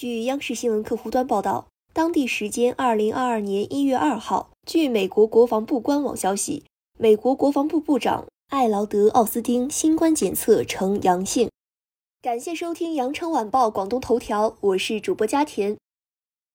据央视新闻客户端报道当地时间二零二二年一月二号据美国国防部官网消息美国国防部部长艾劳德奥斯汀新冠检测呈阳性。感谢收听羊城晚报广东头条我是主播佳田。